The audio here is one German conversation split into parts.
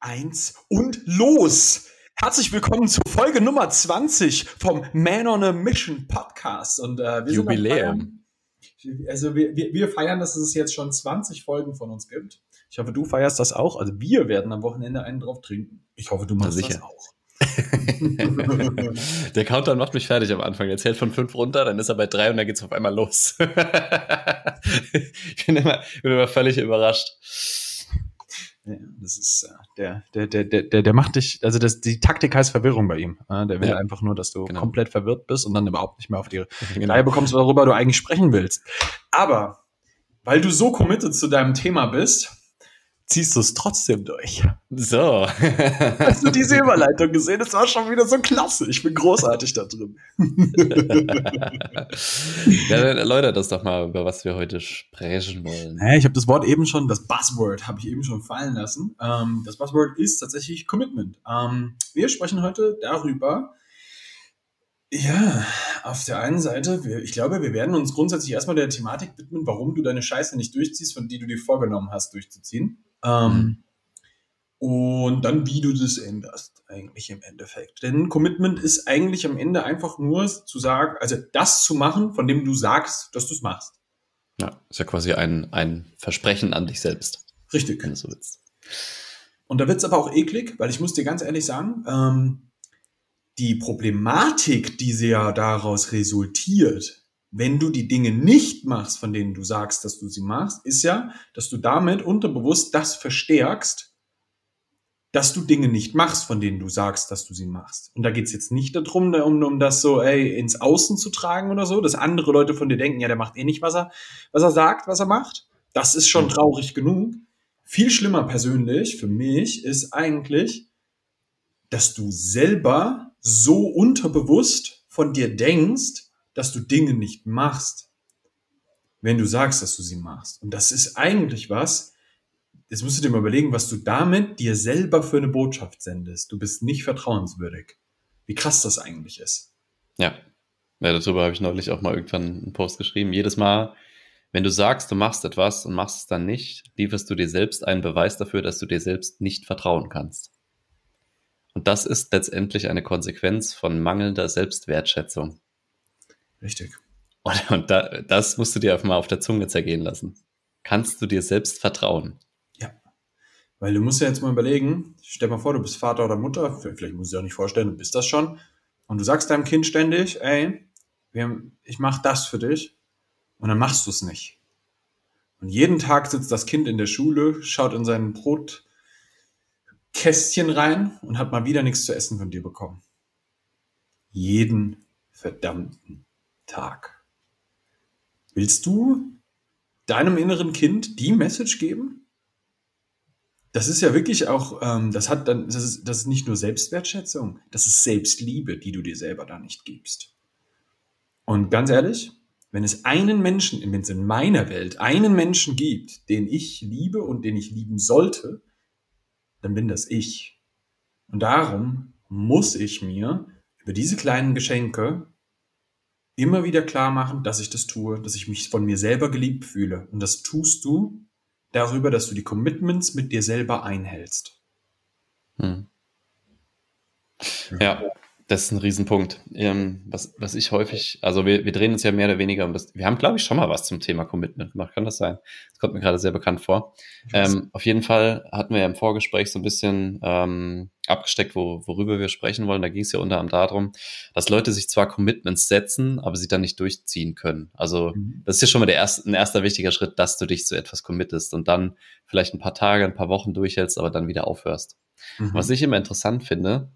eins und los! Herzlich willkommen zu Folge Nummer 20 vom Man on a Mission Podcast. Und äh, wir Jubiläum. Sind also wir, wir, wir feiern, dass es jetzt schon 20 Folgen von uns gibt. Ich hoffe, du feierst das auch. Also wir werden am Wochenende einen drauf trinken. Ich hoffe, du machst sicher. das auch. Der Countdown macht mich fertig am Anfang. Er zählt von fünf runter, dann ist er bei drei und dann geht's auf einmal los. ich bin immer, bin immer völlig überrascht. Ja, das ist äh, der, der, der, der, der, macht dich, also das, die Taktik heißt Verwirrung bei ihm. Äh, der will Ja. einfach nur, dass du Genau. komplett verwirrt bist und dann überhaupt nicht mehr auf die Genau. Reihe bekommst, worüber du eigentlich sprechen willst. Aber weil du so committed zu deinem Thema bist, ziehst du es trotzdem durch. So. Hast du diese Überleitung gesehen? Das war schon wieder so klasse. Ich bin großartig da drin. ja, dann erläutert das doch mal, über was wir heute sprechen wollen. Hä, ich habe das Wort eben schon, das Buzzword habe ich eben schon fallen lassen. Ähm, das Buzzword ist tatsächlich Commitment. Ähm, wir sprechen heute darüber, ja, auf der einen Seite, wir, ich glaube, wir werden uns grundsätzlich erstmal der Thematik widmen, warum du deine Scheiße nicht durchziehst, von die du dir vorgenommen hast, durchzuziehen. Ähm, Und dann, wie du das änderst, eigentlich im Endeffekt. Denn Commitment ist eigentlich am Ende einfach nur zu sagen, also das zu machen, von dem du sagst, dass du es machst. Ja, ist ja quasi ein, ein Versprechen an dich selbst, Richtig. wenn du so willst. Und da wird's aber auch eklig, weil ich muss dir ganz ehrlich sagen, ähm, die Problematik, die sie ja daraus resultiert, wenn du die Dinge nicht machst, von denen du sagst, dass du sie machst, ist ja, dass du damit unterbewusst das verstärkst, dass du Dinge nicht machst, von denen du sagst, dass du sie machst. Und da geht's jetzt nicht darum, da- um, um das so ey, ins Außen zu tragen oder so, dass andere Leute von dir denken, ja, der macht eh nicht, was er, was er sagt, was er macht. Das ist schon Mhm. traurig genug. Viel schlimmer persönlich für mich ist eigentlich, dass du selber so unterbewusst von dir denkst, dass du Dinge nicht machst, wenn du sagst, dass du sie machst. Und das ist eigentlich was, jetzt musst du dir mal überlegen, was du damit dir selber für eine Botschaft sendest. Du bist nicht vertrauenswürdig. Wie krass das eigentlich ist. Ja. ja, darüber habe ich neulich auch mal irgendwann einen Post geschrieben. Jedes Mal, wenn du sagst, du machst etwas und machst es dann nicht, lieferst du dir selbst einen Beweis dafür, dass du dir selbst nicht vertrauen kannst. Und das ist letztendlich eine Konsequenz von mangelnder Selbstwertschätzung. Richtig. Und, und da, das musst du dir einfach mal auf der Zunge zergehen lassen. Kannst du dir selbst vertrauen? Weil du musst ja jetzt mal überlegen, stell mal vor, du bist Vater oder Mutter, vielleicht musst du dir auch nicht vorstellen, du bist das schon, und du sagst deinem Kind ständig, ey, ich mach das für dich, und dann machst du es nicht. Und jeden Tag sitzt das Kind in der Schule, schaut in sein Brotkästchen rein und hat mal wieder nichts zu essen von dir bekommen. Jeden verdammten Tag. Willst du deinem inneren Kind die Message geben? Das ist ja wirklich auch, ähm, das hat dann, das ist, das ist nicht nur Selbstwertschätzung, das ist Selbstliebe, die du dir selber da nicht gibst. Und ganz ehrlich, wenn es einen Menschen, wenn es in meiner Welt einen Menschen gibt, den ich liebe und den ich lieben sollte, dann bin das ich. Und darum muss ich mir über diese kleinen Geschenke immer wieder klar machen, dass ich das tue, dass ich mich von mir selber geliebt fühle. Und das tust du darüber, dass du die Commitments mit dir selber einhältst. Hm. Ja, das ist ein Riesenpunkt. Ähm, was, was ich häufig, also wir, wir drehen uns ja mehr oder weniger um das. Wir haben, glaube ich, schon mal was zum Thema Commitment gemacht. Kann das sein? Das kommt mir gerade sehr bekannt vor. Ähm, auf jeden Fall hatten wir ja im Vorgespräch so ein bisschen ähm, abgesteckt, wo, worüber wir sprechen wollen. Da ging es ja unter anderem darum, dass Leute sich zwar Commitments setzen, aber sie dann nicht durchziehen können. Also Mhm. das ist ja schon mal der erste, ein erster wichtiger Schritt, dass du dich zu etwas committest und dann vielleicht ein paar Tage, ein paar Wochen durchhältst, aber dann wieder aufhörst. Mhm. Was ich immer interessant finde,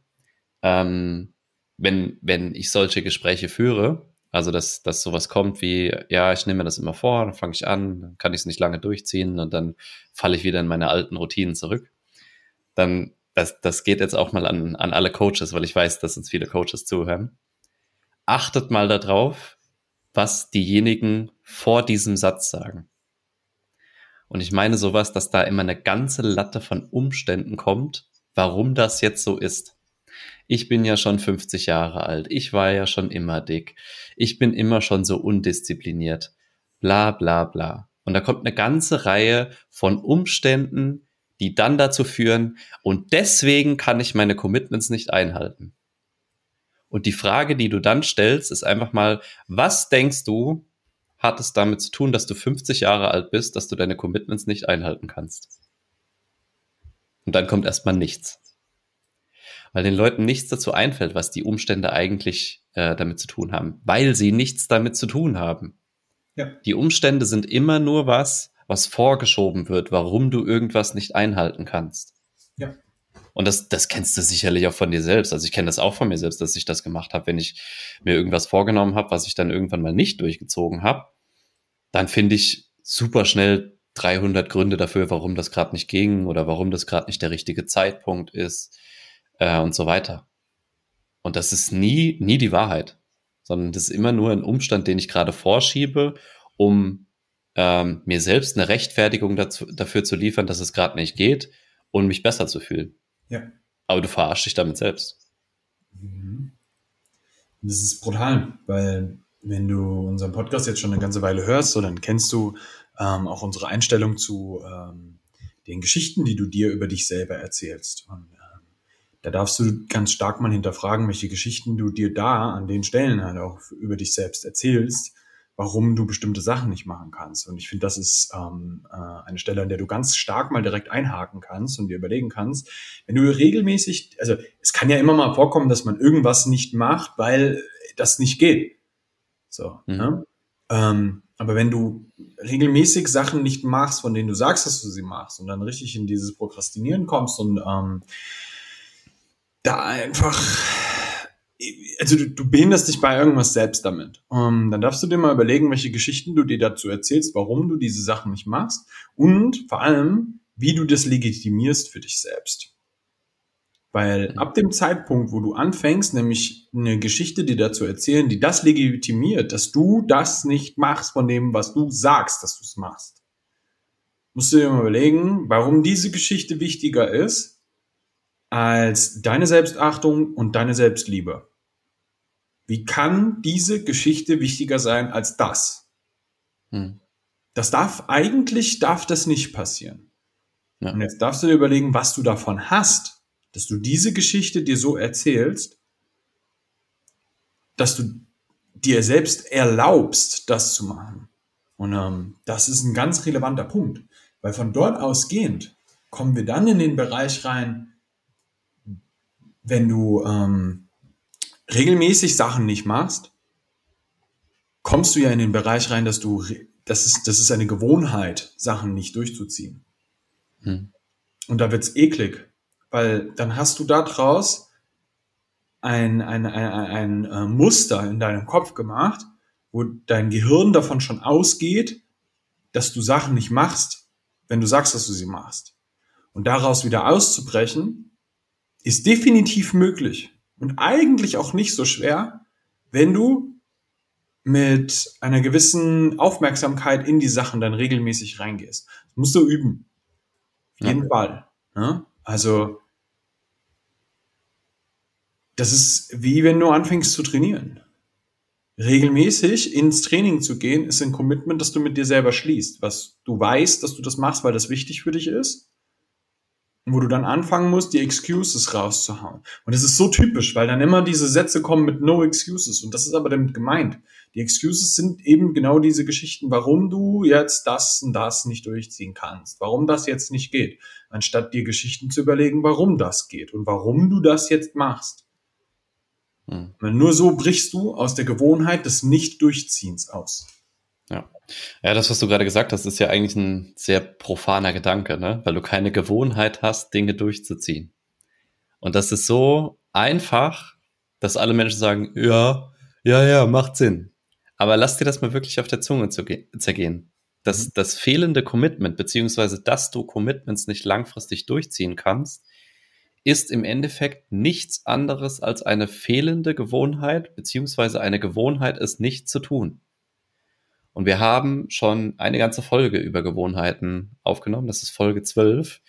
ähm, wenn, wenn ich solche Gespräche führe, also dass, dass sowas kommt wie, ja, ich nehme mir das immer vor, dann fange ich an, dann kann ich es nicht lange durchziehen und dann falle ich wieder in meine alten Routinen zurück, dann, das, das geht jetzt auch mal an, an alle Coaches, weil ich weiß, dass uns viele Coaches zuhören. Achtet mal darauf, was diejenigen vor diesem Satz sagen. Und ich meine sowas, dass da immer eine ganze Latte von Umständen kommt, warum das jetzt so ist. Ich bin ja schon 50 Jahre alt, ich war ja schon immer dick, ich bin immer schon so undiszipliniert, bla bla bla. Und da kommt eine ganze Reihe von Umständen, die dann dazu führen, und deswegen kann ich meine Commitments nicht einhalten. Und die Frage, die du dann stellst, ist einfach mal, was denkst du, hat es damit zu tun, dass du 50 Jahre alt bist, dass du deine Commitments nicht einhalten kannst? Und dann kommt erstmal nichts. Weil den Leuten nichts dazu einfällt, was die Umstände eigentlich äh, damit zu tun haben, weil sie nichts damit zu tun haben. Ja. Die Umstände sind immer nur was, was vorgeschoben wird, warum du irgendwas nicht einhalten kannst. Ja. Und das, das kennst du sicherlich auch von dir selbst. Also ich kenne das auch von mir selbst, dass ich das gemacht habe, wenn ich mir irgendwas vorgenommen habe, was ich dann irgendwann mal nicht durchgezogen habe, dann finde ich super schnell 300 Gründe dafür, warum das gerade nicht ging oder warum das gerade nicht der richtige Zeitpunkt ist äh, und so weiter. Und das ist nie, nie die Wahrheit, sondern das ist immer nur ein Umstand, den ich gerade vorschiebe, um ähm, mir selbst eine Rechtfertigung dazu, dafür zu liefern, dass es gerade nicht geht und mich besser zu fühlen. Ja. Aber du verarschst dich damit selbst. Mhm. Das ist brutal, weil wenn du unseren Podcast jetzt schon eine ganze Weile hörst, so, dann kennst du ähm, auch unsere Einstellung zu ähm, den Geschichten, die du dir über dich selber erzählst. Und da darfst du ganz stark mal hinterfragen, welche Geschichten du dir da an den Stellen halt auch über dich selbst erzählst warum du bestimmte Sachen nicht machen kannst. Und ich finde, das ist ähm, äh, eine Stelle, an der du ganz stark mal direkt einhaken kannst und dir überlegen kannst, wenn du regelmäßig, also es kann ja immer mal vorkommen, dass man irgendwas nicht macht, weil das nicht geht. So. Mhm. Ne? Ähm, aber wenn du regelmäßig Sachen nicht machst, von denen du sagst, dass du sie machst, und dann richtig in dieses Prokrastinieren kommst und ähm, da einfach also du, du behinderst dich bei irgendwas selbst damit. Um, ähm, dann darfst du dir mal überlegen, welche Geschichten du dir dazu erzählst, warum du diese Sachen nicht machst und vor allem, wie du das legitimierst für dich selbst. Weil ab dem Zeitpunkt, wo du anfängst, nämlich eine Geschichte dir dazu erzählen, die das legitimiert, dass du das nicht machst von dem, was du sagst, dass du es machst, musst du dir mal überlegen, warum diese Geschichte wichtiger ist als deine Selbstachtung und deine Selbstliebe. Wie kann diese Geschichte wichtiger sein als das? Hm. Das darf, eigentlich darf das nicht passieren. Ja. Und jetzt darfst du dir überlegen, was du davon hast, dass du diese Geschichte dir so erzählst, dass du dir selbst erlaubst, das zu machen. Und ähm, das ist ein ganz relevanter Punkt, weil von dort ausgehend kommen wir dann in den Bereich rein, wenn du ähm, regelmäßig Sachen nicht machst, kommst du ja in den Bereich rein, dass du, das ist, das ist eine Gewohnheit, Sachen nicht durchzuziehen. Hm. Und da wird's eklig, weil dann hast du da draus ein, ein, ein, ein, ein äh, Muster in deinem Kopf gemacht, wo dein Gehirn davon schon ausgeht, dass du Sachen nicht machst, wenn du sagst, dass du sie machst. Und daraus wieder auszubrechen, ist definitiv möglich und eigentlich auch nicht so schwer, wenn du mit einer gewissen Aufmerksamkeit in die Sachen dann regelmäßig reingehst. Das musst du üben. Auf jeden ja. Fall. Ne? Also, das ist wie wenn du anfängst zu trainieren. Regelmäßig ins Training zu gehen, ist ein Commitment, das du mit dir selber schließt. Was du weißt, dass du das machst, weil das wichtig für dich ist wo du dann anfangen musst, die Excuses rauszuhauen. Und das ist so typisch, weil dann immer diese Sätze kommen mit No Excuses. Und das ist aber damit gemeint. Die Excuses sind eben genau diese Geschichten, warum du jetzt das und das nicht durchziehen kannst, warum das jetzt nicht geht, anstatt dir Geschichten zu überlegen, warum das geht und warum du das jetzt machst. Hm. Nur so brichst du aus der Gewohnheit des Nicht-Durchziehens aus. Ja. Ja, das, was du gerade gesagt hast, ist ja eigentlich ein sehr profaner Gedanke, ne? weil du keine Gewohnheit hast, Dinge durchzuziehen. Und das ist so einfach, dass alle Menschen sagen, ja, ja, ja, macht Sinn. Aber lass dir das mal wirklich auf der Zunge zergehen. Das, mhm. das fehlende Commitment, beziehungsweise dass du Commitments nicht langfristig durchziehen kannst, ist im Endeffekt nichts anderes als eine fehlende Gewohnheit, beziehungsweise eine Gewohnheit, es nicht zu tun. Und wir haben schon eine ganze Folge über Gewohnheiten aufgenommen. Das ist Folge 12.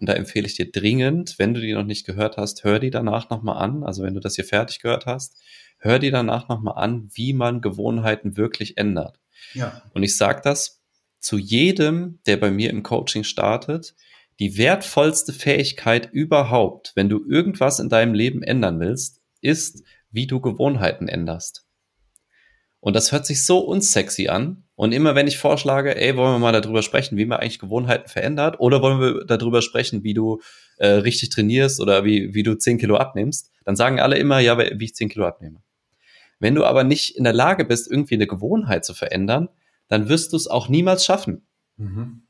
Und da empfehle ich dir dringend, wenn du die noch nicht gehört hast, hör die danach nochmal an. Also wenn du das hier fertig gehört hast, hör die danach nochmal an, wie man Gewohnheiten wirklich ändert. Ja. Und ich sage das zu jedem, der bei mir im Coaching startet, die wertvollste Fähigkeit überhaupt, wenn du irgendwas in deinem Leben ändern willst, ist, wie du Gewohnheiten änderst. Und das hört sich so unsexy an. Und immer wenn ich vorschlage, ey, wollen wir mal darüber sprechen, wie man eigentlich Gewohnheiten verändert, oder wollen wir darüber sprechen, wie du äh, richtig trainierst oder wie, wie du 10 Kilo abnimmst, dann sagen alle immer, ja, wie ich 10 Kilo abnehme. Wenn du aber nicht in der Lage bist, irgendwie eine Gewohnheit zu verändern, dann wirst du es auch niemals schaffen. Mhm.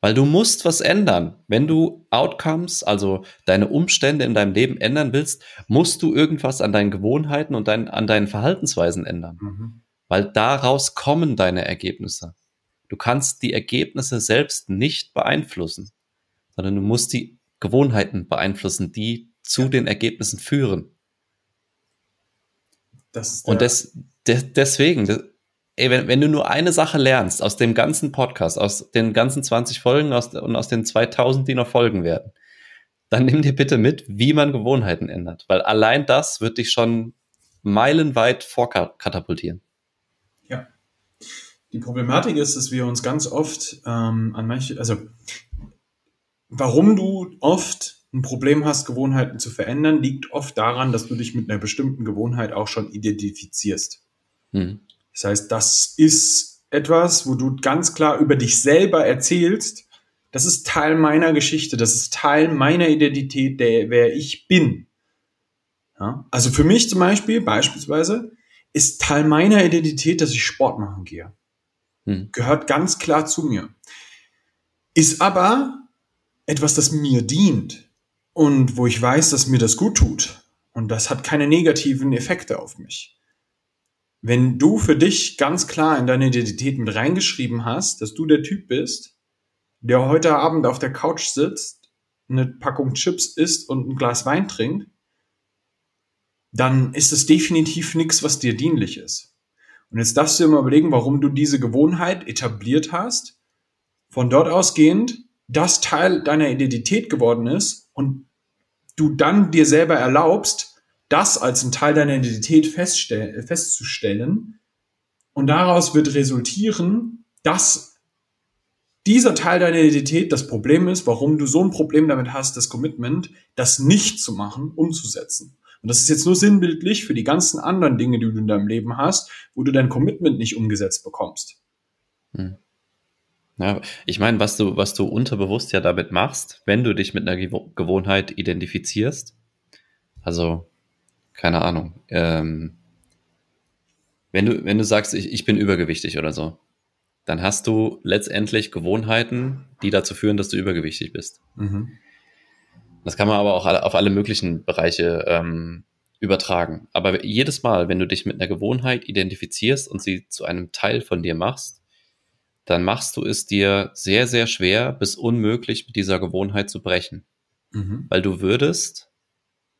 Weil du musst was ändern. Wenn du Outcomes, also deine Umstände in deinem Leben ändern willst, musst du irgendwas an deinen Gewohnheiten und dein, an deinen Verhaltensweisen ändern. Mhm. Weil daraus kommen deine Ergebnisse. Du kannst die Ergebnisse selbst nicht beeinflussen, sondern du musst die Gewohnheiten beeinflussen, die zu ja. den Ergebnissen führen. und des, des, deswegen, ey, wenn, wenn du nur eine Sache lernst aus dem ganzen Podcast, aus den ganzen 20 Folgen aus, und aus den 2000, die noch folgen werden, dann nimm dir bitte mit, wie man Gewohnheiten ändert, weil allein das wird dich schon meilenweit vorkatapultieren. Ja. Die Problematik ist, dass wir uns ganz oft ähm, an manche, also warum du oft ein Problem hast, Gewohnheiten zu verändern, liegt oft daran, dass du dich mit einer bestimmten Gewohnheit auch schon identifizierst. Hm. Das heißt, das ist etwas, wo du ganz klar über dich selber erzählst. Das ist Teil meiner Geschichte, das ist Teil meiner Identität, der, wer ich bin. Ja? Also für mich zum Beispiel, beispielsweise, ist Teil meiner Identität, dass ich Sport machen gehe. Hm. Gehört ganz klar zu mir. Ist aber etwas, das mir dient und wo ich weiß, dass mir das gut tut. Und das hat keine negativen Effekte auf mich. Wenn du für dich ganz klar in deine Identität mit reingeschrieben hast, dass du der Typ bist, der heute Abend auf der Couch sitzt, eine Packung Chips isst und ein Glas Wein trinkt, dann ist es definitiv nichts, was dir dienlich ist. Und jetzt darfst du dir mal überlegen, warum du diese Gewohnheit etabliert hast, von dort ausgehend das Teil deiner Identität geworden ist und du dann dir selber erlaubst, das als ein Teil deiner Identität festzustellen. Und daraus wird resultieren, dass dieser Teil deiner Identität das Problem ist, warum du so ein Problem damit hast, das Commitment, das nicht zu machen, umzusetzen. Und das ist jetzt nur sinnbildlich für die ganzen anderen Dinge, die du in deinem Leben hast, wo du dein Commitment nicht umgesetzt bekommst. Hm. Ja, ich meine, was du, was du unterbewusst ja damit machst, wenn du dich mit einer Gewohnheit identifizierst, also keine Ahnung, ähm, wenn du, wenn du sagst, ich, ich bin übergewichtig oder so, dann hast du letztendlich Gewohnheiten, die dazu führen, dass du übergewichtig bist. Mhm. Das kann man aber auch auf alle möglichen Bereiche ähm, übertragen. Aber jedes Mal, wenn du dich mit einer Gewohnheit identifizierst und sie zu einem Teil von dir machst, dann machst du es dir sehr, sehr schwer bis unmöglich, mit dieser Gewohnheit zu brechen. Mhm. Weil du würdest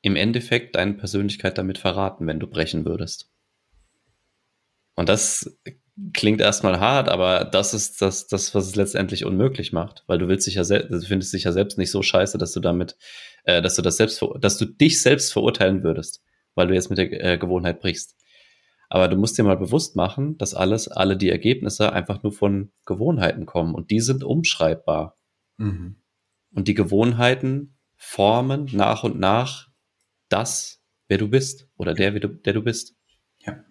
im Endeffekt deine Persönlichkeit damit verraten, wenn du brechen würdest. Und das klingt erstmal hart, aber das ist das, das, was es letztendlich unmöglich macht, weil du willst dich ja selbst, du findest dich ja selbst nicht so scheiße, dass du damit, äh, dass du das selbst, dass du dich selbst verurteilen würdest, weil du jetzt mit der äh, Gewohnheit brichst. Aber du musst dir mal bewusst machen, dass alles, alle die Ergebnisse einfach nur von Gewohnheiten kommen und die sind umschreibbar. Mhm. Und die Gewohnheiten formen nach und nach das, wer du bist oder der, du, der du bist. Ja.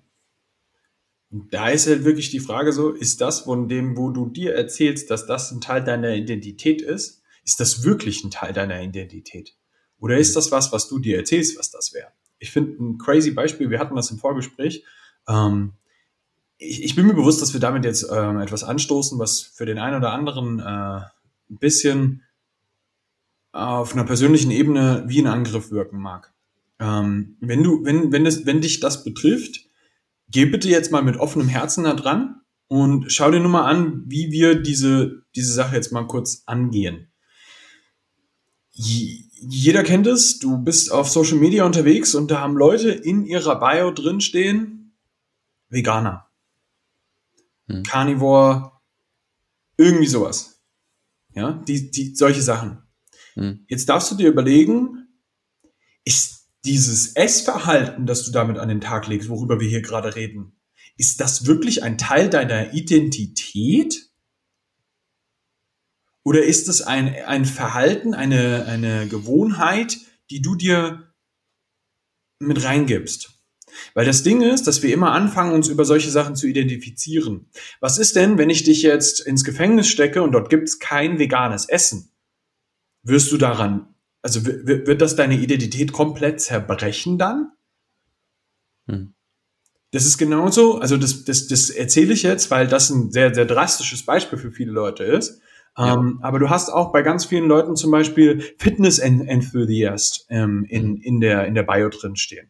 Und da ist halt wirklich die Frage so, ist das von dem, wo du dir erzählst, dass das ein Teil deiner Identität ist, ist das wirklich ein Teil deiner Identität? Oder ist das was, was du dir erzählst, was das wäre? Ich finde ein crazy Beispiel, wir hatten das im Vorgespräch. Ähm, ich, ich, bin mir bewusst, dass wir damit jetzt ähm, etwas anstoßen, was für den einen oder anderen äh, ein bisschen auf einer persönlichen Ebene wie ein Angriff wirken mag. Ähm, wenn du, wenn, wenn es, wenn dich das betrifft, geh bitte jetzt mal mit offenem Herzen da dran und schau dir nur mal an, wie wir diese, diese Sache jetzt mal kurz angehen. Jeder kennt es, du bist auf Social Media unterwegs und da haben Leute in ihrer Bio drinstehen, Veganer, hm. Carnivore, irgendwie sowas. Ja, die, die, solche Sachen. Hm. Jetzt darfst du dir überlegen, ist dieses Essverhalten, das du damit an den Tag legst, worüber wir hier gerade reden, ist das wirklich ein Teil deiner Identität? Oder ist es ein, ein Verhalten, eine, eine Gewohnheit, die du dir mit reingibst? Weil das Ding ist, dass wir immer anfangen, uns über solche Sachen zu identifizieren. Was ist denn, wenn ich dich jetzt ins Gefängnis stecke und dort gibt's kein veganes Essen? Wirst du daran, also wird das deine Identität komplett zerbrechen dann? Hm. Das ist genauso, also das, das, das erzähle ich jetzt, weil das ein sehr, sehr drastisches Beispiel für viele Leute ist. Ja. Ähm, aber du hast auch bei ganz vielen Leuten zum Beispiel Fitness Enthusiast ähm, in, mhm. in, der, in der Bio drin stehen.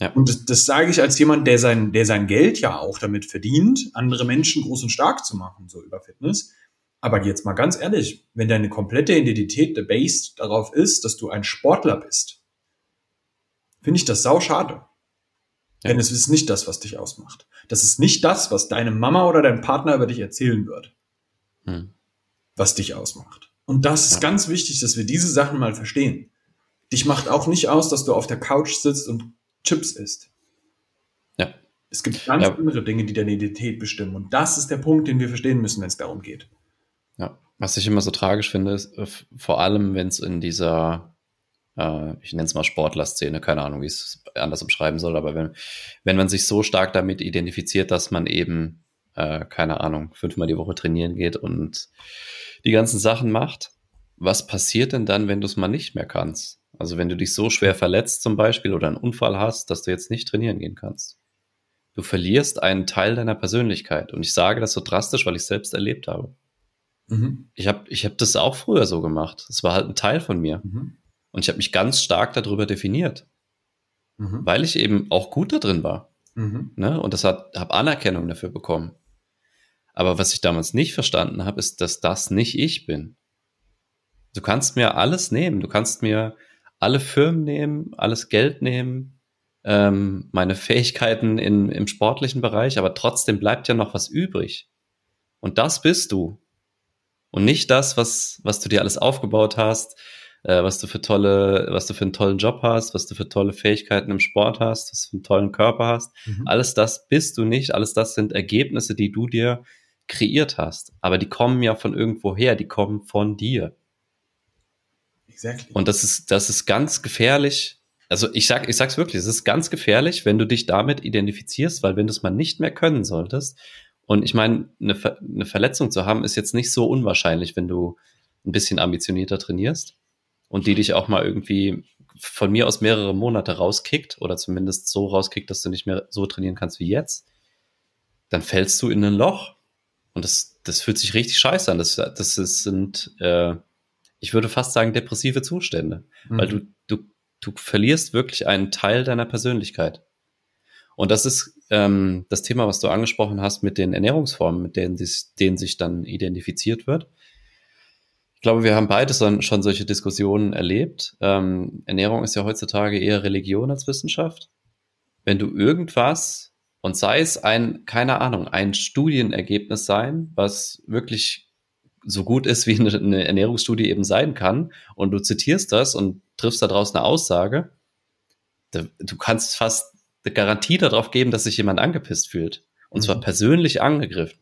Ja. Und das, das sage ich als jemand, der sein, der sein Geld ja auch damit verdient, andere Menschen groß und stark zu machen, so über Fitness. Aber jetzt mal ganz ehrlich, wenn deine komplette Identität based darauf ist, dass du ein Sportler bist, finde ich das sau schade. Ja. Denn es ist nicht das, was dich ausmacht. Das ist nicht das, was deine Mama oder dein Partner über dich erzählen wird. Hm was dich ausmacht. Und das ist ja. ganz wichtig, dass wir diese Sachen mal verstehen. Dich macht auch nicht aus, dass du auf der Couch sitzt und Chips isst. Ja. Es gibt ganz ja. andere Dinge, die deine Identität bestimmen. Und das ist der Punkt, den wir verstehen müssen, wenn es darum geht. Ja. Was ich immer so tragisch finde, ist, äh, vor allem, wenn es in dieser, äh, ich nenne es mal Sportler-Szene, keine Ahnung, wie ich es anders umschreiben soll, aber wenn, wenn man sich so stark damit identifiziert, dass man eben, äh, keine Ahnung, fünfmal die Woche trainieren geht und die ganzen Sachen macht, was passiert denn dann, wenn du es mal nicht mehr kannst? Also wenn du dich so schwer verletzt zum Beispiel oder einen Unfall hast, dass du jetzt nicht trainieren gehen kannst. Du verlierst einen Teil deiner Persönlichkeit. Und ich sage das so drastisch, weil ich selbst erlebt habe. Mhm. Ich habe ich hab das auch früher so gemacht. Es war halt ein Teil von mir. Mhm. Und ich habe mich ganz stark darüber definiert. Mhm. Weil ich eben auch gut da drin war. Mhm. Ne? Und das habe Anerkennung dafür bekommen. Aber was ich damals nicht verstanden habe, ist, dass das nicht ich bin. Du kannst mir alles nehmen. Du kannst mir alle Firmen nehmen, alles Geld nehmen, ähm, meine Fähigkeiten in, im sportlichen Bereich, aber trotzdem bleibt ja noch was übrig. Und das bist du. Und nicht das, was, was du dir alles aufgebaut hast, äh, was du für tolle, was du für einen tollen Job hast, was du für tolle Fähigkeiten im Sport hast, was du für einen tollen Körper hast. Mhm. Alles das bist du nicht. Alles das sind Ergebnisse, die du dir kreiert hast. Aber die kommen ja von irgendwo her, die kommen von dir. Exactly. Und das ist, das ist ganz gefährlich. Also ich sag, ich sag's wirklich, es ist ganz gefährlich, wenn du dich damit identifizierst, weil wenn du es mal nicht mehr können solltest, und ich meine, eine, Ver eine Verletzung zu haben, ist jetzt nicht so unwahrscheinlich, wenn du ein bisschen ambitionierter trainierst und die dich auch mal irgendwie von mir aus mehrere Monate rauskickt oder zumindest so rauskickt, dass du nicht mehr so trainieren kannst wie jetzt, dann fällst du in ein Loch und das, das fühlt sich richtig scheiße an. Das, das sind, äh, ich würde fast sagen, depressive Zustände. Mhm. Weil du, du, du verlierst wirklich einen Teil deiner Persönlichkeit. Und das ist ähm, das Thema, was du angesprochen hast mit den Ernährungsformen, mit denen, sich, denen sich dann identifiziert wird. Ich glaube, wir haben beide schon solche Diskussionen erlebt. Ähm, Ernährung ist ja heutzutage eher Religion als Wissenschaft. Wenn du irgendwas und sei es ein, keine Ahnung, ein Studienergebnis sein, was wirklich so gut ist, wie eine Ernährungsstudie eben sein kann, und du zitierst das und triffst daraus eine Aussage, du kannst fast eine Garantie darauf geben, dass sich jemand angepisst fühlt. Und mhm. zwar persönlich angegriffen.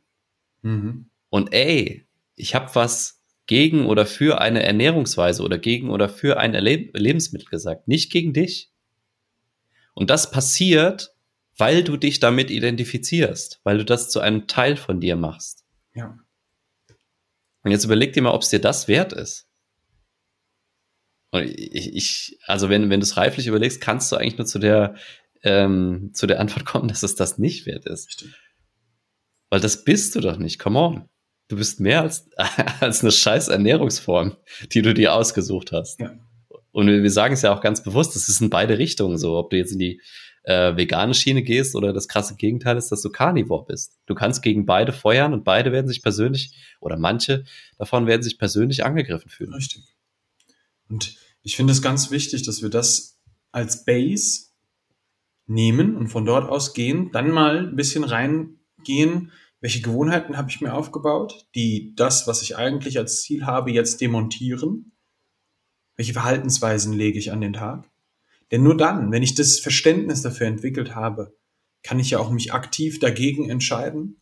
Mhm. Und ey, ich habe was gegen oder für eine Ernährungsweise oder gegen oder für ein Le Lebensmittel gesagt, nicht gegen dich. Und das passiert, weil du dich damit identifizierst, weil du das zu einem Teil von dir machst. Ja. Und jetzt überleg dir mal, ob es dir das wert ist. Und ich, ich also wenn, wenn du es reiflich überlegst, kannst du eigentlich nur zu der, ähm, zu der Antwort kommen, dass es das nicht wert ist. Stimmt. Weil das bist du doch nicht. Come on. Du bist mehr als, als eine scheiß Ernährungsform, die du dir ausgesucht hast. Ja. Und wir, sagen es ja auch ganz bewusst, es ist in beide Richtungen so. Ob du jetzt in die äh, vegane Schiene gehst oder das krasse Gegenteil ist, dass du Carnivore bist. Du kannst gegen beide feuern und beide werden sich persönlich oder manche davon werden sich persönlich angegriffen fühlen. Richtig. Und ich finde es ganz wichtig, dass wir das als Base nehmen und von dort aus gehen, dann mal ein bisschen reingehen, welche Gewohnheiten habe ich mir aufgebaut, die das, was ich eigentlich als Ziel habe, jetzt demontieren. Welche Verhaltensweisen lege ich an den Tag? Denn nur dann, wenn ich das Verständnis dafür entwickelt habe, kann ich ja auch mich aktiv dagegen entscheiden,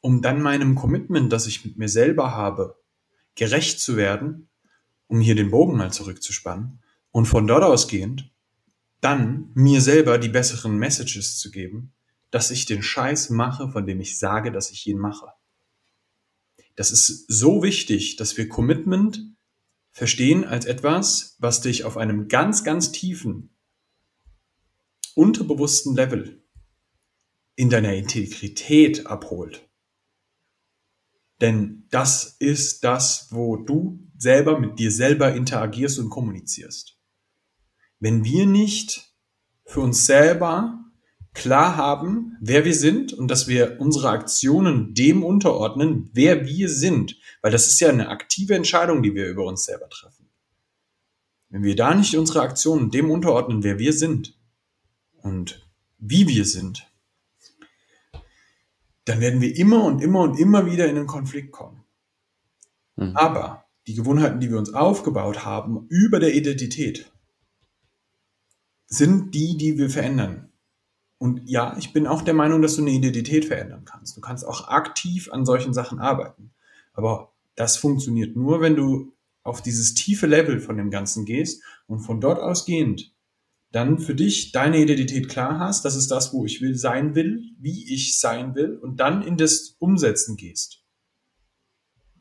um dann meinem Commitment, das ich mit mir selber habe, gerecht zu werden, um hier den Bogen mal zurückzuspannen und von dort ausgehend dann mir selber die besseren Messages zu geben, dass ich den Scheiß mache, von dem ich sage, dass ich ihn mache. Das ist so wichtig, dass wir Commitment verstehen als etwas, was dich auf einem ganz, ganz tiefen, unterbewussten Level in deiner Integrität abholt. Denn das ist das, wo du selber mit dir selber interagierst und kommunizierst. Wenn wir nicht für uns selber klar haben, wer wir sind und dass wir unsere Aktionen dem unterordnen, wer wir sind, weil das ist ja eine aktive Entscheidung, die wir über uns selber treffen. Wenn wir da nicht unsere Aktionen dem unterordnen, wer wir sind und wie wir sind, dann werden wir immer und immer und immer wieder in einen Konflikt kommen. Mhm. Aber die Gewohnheiten, die wir uns aufgebaut haben über der Identität, sind die, die wir verändern. Und ja, ich bin auch der Meinung, dass du eine Identität verändern kannst. Du kannst auch aktiv an solchen Sachen arbeiten. Aber das funktioniert nur, wenn du auf dieses tiefe Level von dem Ganzen gehst und von dort ausgehend dann für dich deine Identität klar hast, das ist das, wo ich will sein will, wie ich sein will und dann in das Umsetzen gehst.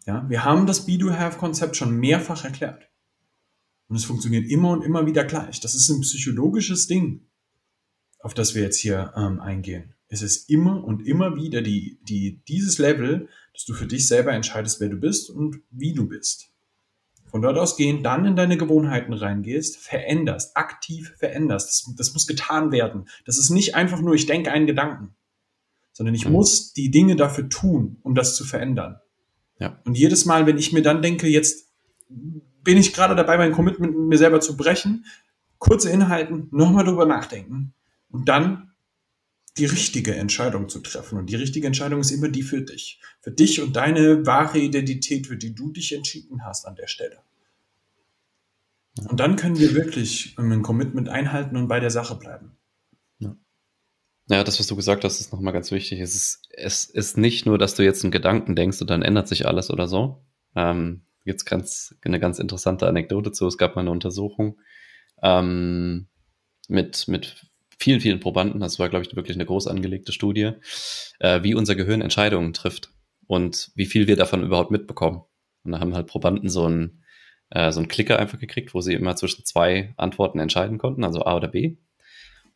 Ja, wir haben das Be-Do-Have-Konzept schon mehrfach erklärt. Und es funktioniert immer und immer wieder gleich. Das ist ein psychologisches Ding, auf das wir jetzt hier ähm, eingehen. Es ist immer und immer wieder die, die, dieses Level, dass du für dich selber entscheidest, wer du bist und wie du bist. Von dort ausgehend dann in deine Gewohnheiten reingehst, veränderst, aktiv veränderst. Das, das muss getan werden. Das ist nicht einfach nur, ich denke einen Gedanken, sondern ich mhm. muss die Dinge dafür tun, um das zu verändern. Ja. Und jedes Mal, wenn ich mir dann denke, jetzt bin ich gerade dabei, mein Commitment mit mir selber zu brechen, kurze Inhalten, nochmal drüber nachdenken und dann die richtige Entscheidung zu treffen. Und die richtige Entscheidung ist immer die für dich. Für dich und deine wahre Identität, für die du dich entschieden hast an der Stelle. Und dann können wir wirklich ein Commitment einhalten und bei der Sache bleiben. Ja. Das, was du gesagt hast, ist nochmal ganz wichtig. Es ist, es ist nicht nur, dass du jetzt einen Gedanken denkst und dann ändert sich alles oder so. Ähm, jetzt ganz, eine ganz interessante Anekdote zu. Es gab mal eine Untersuchung ähm, mit, mit vielen, vielen Probanden, das war, glaube ich, wirklich eine groß angelegte Studie, äh, wie unser Gehirn Entscheidungen trifft und wie viel wir davon überhaupt mitbekommen. Und da haben halt Probanden so einen, äh, so einen Klicker einfach gekriegt, wo sie immer zwischen zwei Antworten entscheiden konnten, also A oder B.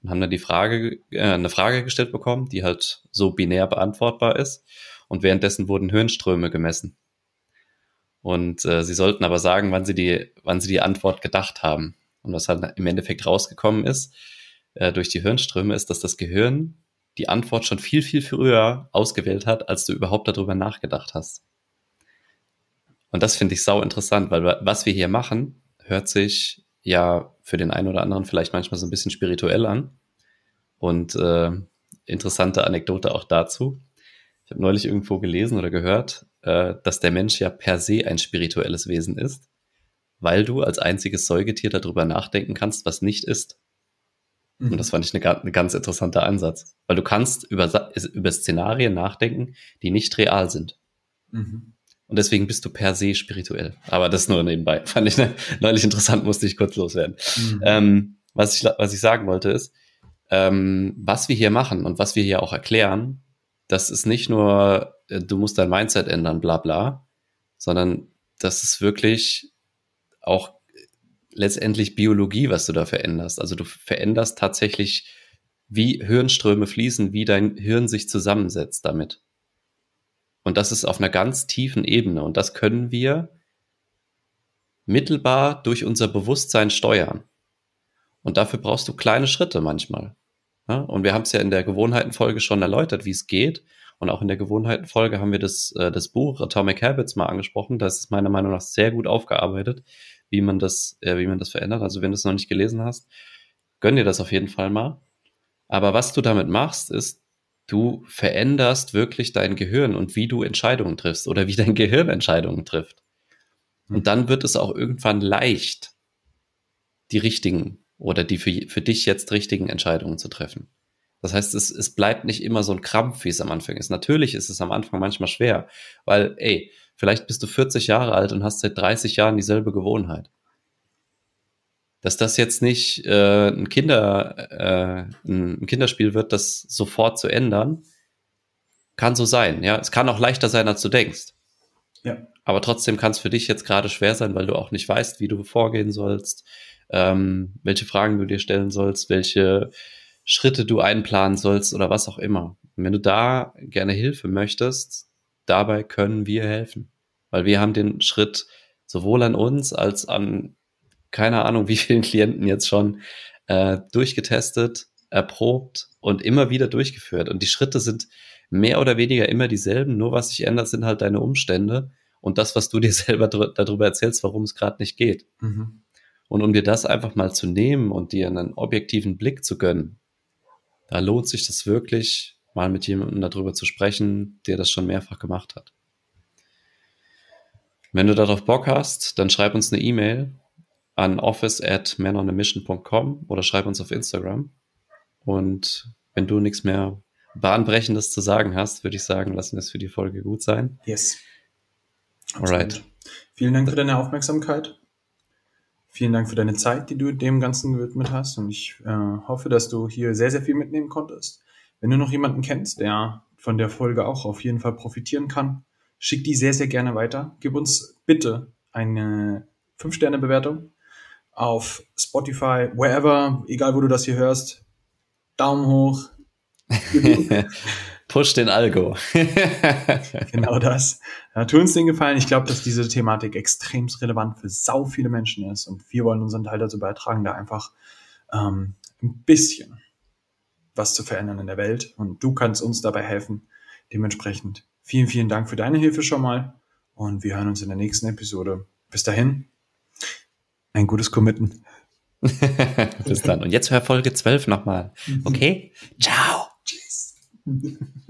Und haben dann die Frage, äh, eine Frage gestellt bekommen, die halt so binär beantwortbar ist. Und währenddessen wurden Hirnströme gemessen. Und äh, sie sollten aber sagen, wann sie die, wann sie die Antwort gedacht haben. Und was halt im Endeffekt rausgekommen ist, äh, durch die Hirnströme ist, dass das Gehirn die Antwort schon viel, viel früher ausgewählt hat, als du überhaupt darüber nachgedacht hast. Und das finde ich sau interessant, weil was wir hier machen, hört sich ja für den einen oder anderen vielleicht manchmal so ein bisschen spirituell an. Und äh, interessante Anekdote auch dazu. Ich habe neulich irgendwo gelesen oder gehört, äh, dass der Mensch ja per se ein spirituelles Wesen ist, weil du als einziges Säugetier darüber nachdenken kannst, was nicht ist. Mhm. Und das fand ich ein eine ganz interessanter Ansatz. Weil du kannst über, über Szenarien nachdenken, die nicht real sind. Mhm. Und deswegen bist du per se spirituell. Aber das nur nebenbei. Fand ich ne, neulich interessant, musste ich kurz loswerden. Mhm. Ähm, was, ich, was ich sagen wollte ist, ähm, was wir hier machen und was wir hier auch erklären, das ist nicht nur, du musst dein Mindset ändern, bla bla, sondern das ist wirklich auch letztendlich Biologie, was du da veränderst. Also du veränderst tatsächlich, wie Hirnströme fließen, wie dein Hirn sich zusammensetzt damit. Und das ist auf einer ganz tiefen Ebene. Und das können wir mittelbar durch unser Bewusstsein steuern. Und dafür brauchst du kleine Schritte manchmal. Ja? Und wir haben es ja in der Gewohnheitenfolge schon erläutert, wie es geht. Und auch in der Gewohnheitenfolge haben wir das, äh, das Buch Atomic Habits mal angesprochen. Das ist meiner Meinung nach sehr gut aufgearbeitet, wie man das, äh, wie man das verändert. Also wenn du es noch nicht gelesen hast, gönn dir das auf jeden Fall mal. Aber was du damit machst, ist, du veränderst wirklich dein Gehirn und wie du Entscheidungen triffst oder wie dein Gehirn Entscheidungen trifft. Und dann wird es auch irgendwann leicht, die richtigen oder die für, für dich jetzt richtigen Entscheidungen zu treffen. Das heißt, es, es bleibt nicht immer so ein Krampf, wie es am Anfang ist. Natürlich ist es am Anfang manchmal schwer, weil, ey, vielleicht bist du 40 Jahre alt und hast seit 30 Jahren dieselbe Gewohnheit. Dass das jetzt nicht äh, ein, Kinder, äh, ein Kinderspiel wird, das sofort zu ändern, kann so sein. Ja, es kann auch leichter sein, als du denkst. Ja. Aber trotzdem kann es für dich jetzt gerade schwer sein, weil du auch nicht weißt, wie du vorgehen sollst, ähm, welche Fragen du dir stellen sollst, welche Schritte du einplanen sollst oder was auch immer. Und wenn du da gerne Hilfe möchtest, dabei können wir helfen. Weil wir haben den Schritt sowohl an uns als an keine Ahnung wie vielen Klienten jetzt schon äh, durchgetestet, erprobt und immer wieder durchgeführt. Und die Schritte sind mehr oder weniger immer dieselben, nur was sich ändert, sind halt deine Umstände und das, was du dir selber darüber erzählst, warum es gerade nicht geht. Mhm. Und um dir das einfach mal zu nehmen und dir einen objektiven Blick zu gönnen, da lohnt sich das wirklich, mal mit jemandem darüber zu sprechen, der das schon mehrfach gemacht hat. Wenn du darauf Bock hast, dann schreib uns eine E-Mail an office at manonamission.com oder schreib uns auf Instagram. Und wenn du nichts mehr Bahnbrechendes zu sagen hast, würde ich sagen, lassen wir es für die Folge gut sein. Yes. Alright. Vielen Dank für deine Aufmerksamkeit. Vielen Dank für deine Zeit, die du dem Ganzen gewidmet hast. Und ich äh, hoffe, dass du hier sehr, sehr viel mitnehmen konntest. Wenn du noch jemanden kennst, der von der Folge auch auf jeden Fall profitieren kann, schick die sehr, sehr gerne weiter. Gib uns bitte eine 5-Sterne-Bewertung auf Spotify, wherever, egal wo du das hier hörst. Daumen hoch. Push den Algo. genau das. Ja, tu uns den Gefallen. Ich glaube, dass diese Thematik extrem relevant für sau viele Menschen ist und wir wollen unseren Teil dazu beitragen, da einfach ähm, ein bisschen was zu verändern in der Welt und du kannst uns dabei helfen. Dementsprechend vielen, vielen Dank für deine Hilfe schon mal und wir hören uns in der nächsten Episode. Bis dahin, ein gutes Committen. Bis dann. Und jetzt hör Folge 12 nochmal. Okay? Ciao. 嗯。